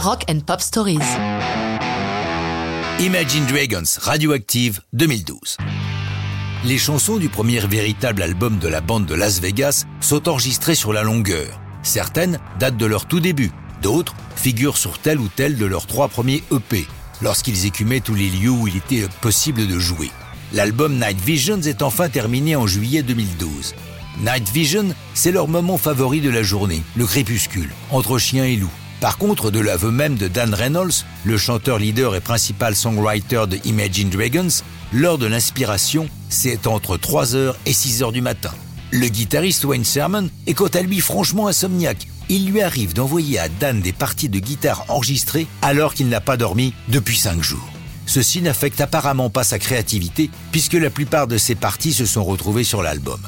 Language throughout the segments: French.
Rock and Pop Stories. Imagine Dragons Radioactive 2012. Les chansons du premier véritable album de la bande de Las Vegas sont enregistrées sur la longueur. Certaines datent de leur tout début, d'autres figurent sur tel ou tel de leurs trois premiers EP, lorsqu'ils écumaient tous les lieux où il était possible de jouer. L'album Night Visions est enfin terminé en juillet 2012. Night Vision, c'est leur moment favori de la journée, le crépuscule, entre chien et loup. Par contre, de l'aveu même de Dan Reynolds, le chanteur leader et principal songwriter de Imagine Dragons, lors de l'inspiration, c'est entre 3h et 6h du matin. Le guitariste Wayne Sermon est quant à lui franchement insomniaque. Il lui arrive d'envoyer à Dan des parties de guitare enregistrées alors qu'il n'a pas dormi depuis 5 jours. Ceci n'affecte apparemment pas sa créativité puisque la plupart de ses parties se sont retrouvées sur l'album.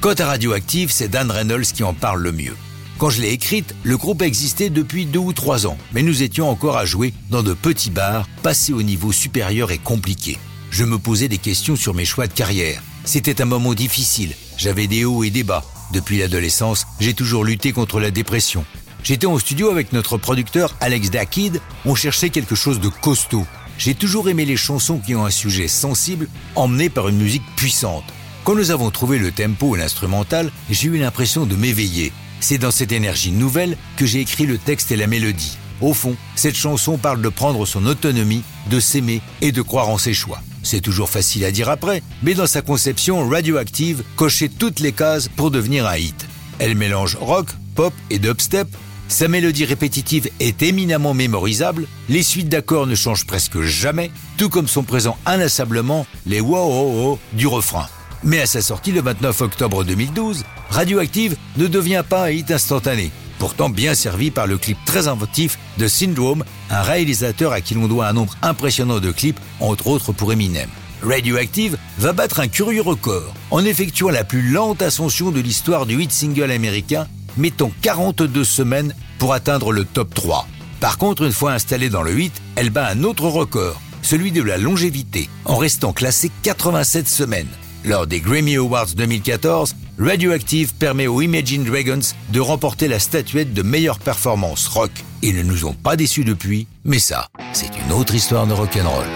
Quant à Radioactive, c'est Dan Reynolds qui en parle le mieux. Quand je l'ai écrite, le groupe existait depuis deux ou trois ans, mais nous étions encore à jouer dans de petits bars, passés au niveau supérieur et compliqué. Je me posais des questions sur mes choix de carrière. C'était un moment difficile, j'avais des hauts et des bas. Depuis l'adolescence, j'ai toujours lutté contre la dépression. J'étais en studio avec notre producteur Alex Dakid, on cherchait quelque chose de costaud. J'ai toujours aimé les chansons qui ont un sujet sensible, emmené par une musique puissante. Quand nous avons trouvé le tempo et l'instrumental, j'ai eu l'impression de m'éveiller. C'est dans cette énergie nouvelle que j'ai écrit le texte et la mélodie. Au fond, cette chanson parle de prendre son autonomie, de s'aimer et de croire en ses choix. C'est toujours facile à dire après, mais dans sa conception, Radioactive cochait toutes les cases pour devenir un hit. Elle mélange rock, pop et dubstep. Sa mélodie répétitive est éminemment mémorisable, les suites d'accords ne changent presque jamais, tout comme sont présents inlassablement les wow oh du refrain. Mais à sa sortie le 29 octobre 2012, Radioactive ne devient pas un hit instantané, pourtant bien servi par le clip très inventif de Syndrome, un réalisateur à qui l'on doit un nombre impressionnant de clips, entre autres pour Eminem. Radioactive va battre un curieux record en effectuant la plus lente ascension de l'histoire du hit single américain, mettant 42 semaines pour atteindre le top 3. Par contre, une fois installée dans le 8, elle bat un autre record, celui de la longévité, en restant classée 87 semaines. Lors des Grammy Awards 2014, Radioactive permet aux Imagine Dragons de remporter la statuette de meilleure performance rock. Ils ne nous ont pas déçus depuis, mais ça, c'est une autre histoire de rock'n'roll.